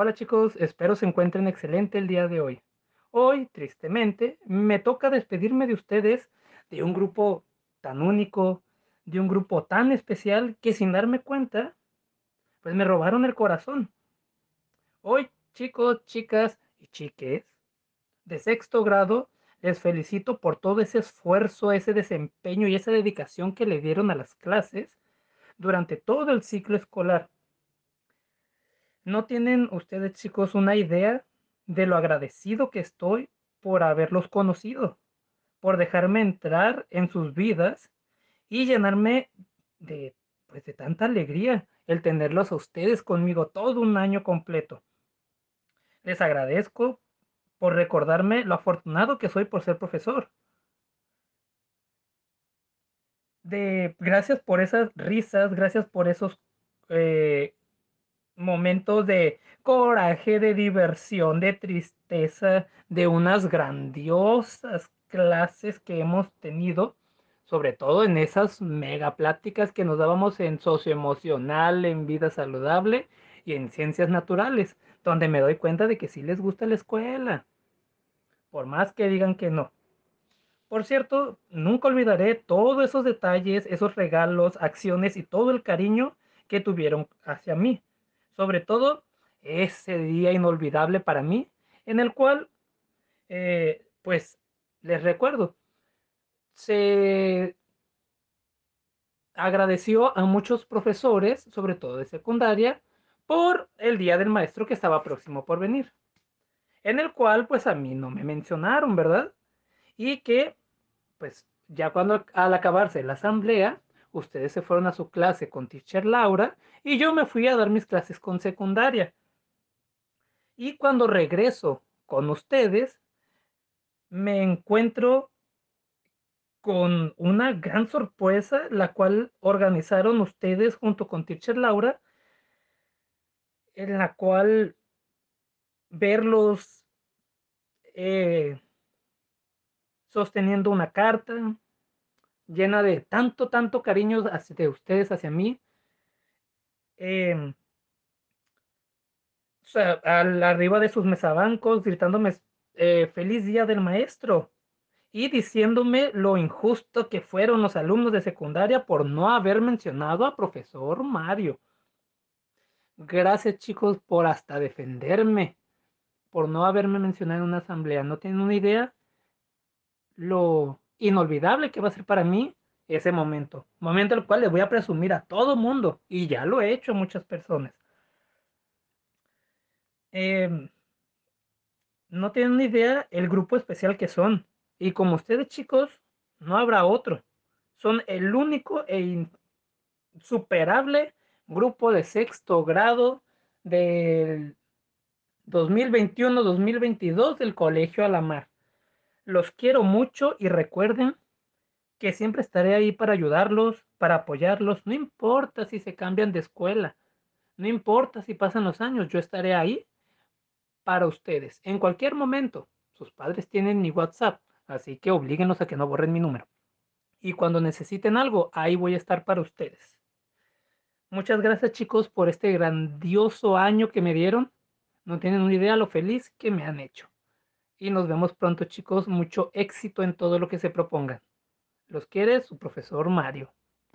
Hola chicos, espero se encuentren excelente el día de hoy. Hoy, tristemente, me toca despedirme de ustedes de un grupo tan único, de un grupo tan especial que sin darme cuenta, pues me robaron el corazón. Hoy, chicos, chicas y chiques de sexto grado, les felicito por todo ese esfuerzo, ese desempeño y esa dedicación que le dieron a las clases durante todo el ciclo escolar. No tienen ustedes, chicos, una idea de lo agradecido que estoy por haberlos conocido, por dejarme entrar en sus vidas y llenarme de, pues, de tanta alegría el tenerlos a ustedes conmigo todo un año completo. Les agradezco por recordarme lo afortunado que soy por ser profesor. De, gracias por esas risas, gracias por esos eh, momentos de coraje, de diversión, de tristeza, de unas grandiosas clases que hemos tenido, sobre todo en esas mega pláticas que nos dábamos en socioemocional, en vida saludable y en ciencias naturales, donde me doy cuenta de que sí les gusta la escuela, por más que digan que no. Por cierto, nunca olvidaré todos esos detalles, esos regalos, acciones y todo el cariño que tuvieron hacia mí sobre todo ese día inolvidable para mí, en el cual, eh, pues, les recuerdo, se agradeció a muchos profesores, sobre todo de secundaria, por el Día del Maestro que estaba próximo por venir, en el cual, pues, a mí no me mencionaron, ¿verdad? Y que, pues, ya cuando al acabarse la asamblea, ustedes se fueron a su clase con teacher Laura y yo me fui a dar mis clases con secundaria. Y cuando regreso con ustedes, me encuentro con una gran sorpresa, la cual organizaron ustedes junto con teacher Laura, en la cual verlos eh, sosteniendo una carta, llena de tanto, tanto cariño de ustedes hacia mí. Em, o sea, al, arriba de sus mesabancos, gritándome eh, feliz día del maestro y diciéndome lo injusto que fueron los alumnos de secundaria por no haber mencionado a profesor Mario. Gracias chicos por hasta defenderme, por no haberme mencionado en una asamblea. No tienen una idea lo inolvidable que va a ser para mí ese momento. Momento el cual le voy a presumir a todo mundo. Y ya lo he hecho a muchas personas. Em, no tienen ni idea el grupo especial que son. Y como ustedes chicos, no habrá otro. Son el único e insuperable grupo de sexto grado del 2021-2022 del Colegio Alamar. Los quiero mucho y recuerden que siempre estaré ahí para ayudarlos, para apoyarlos, no importa si se cambian de escuela, no importa si pasan los años, yo estaré ahí para ustedes en cualquier momento. Sus padres tienen mi WhatsApp, así que oblíguenos a que no borren mi número. Y cuando necesiten algo, ahí voy a estar para ustedes. Muchas gracias chicos por este grandioso año que me dieron. No tienen una idea lo feliz que me han hecho y nos vemos pronto chicos. Mucho éxito en todo lo que se propongan. Los quiere su profesor Mario.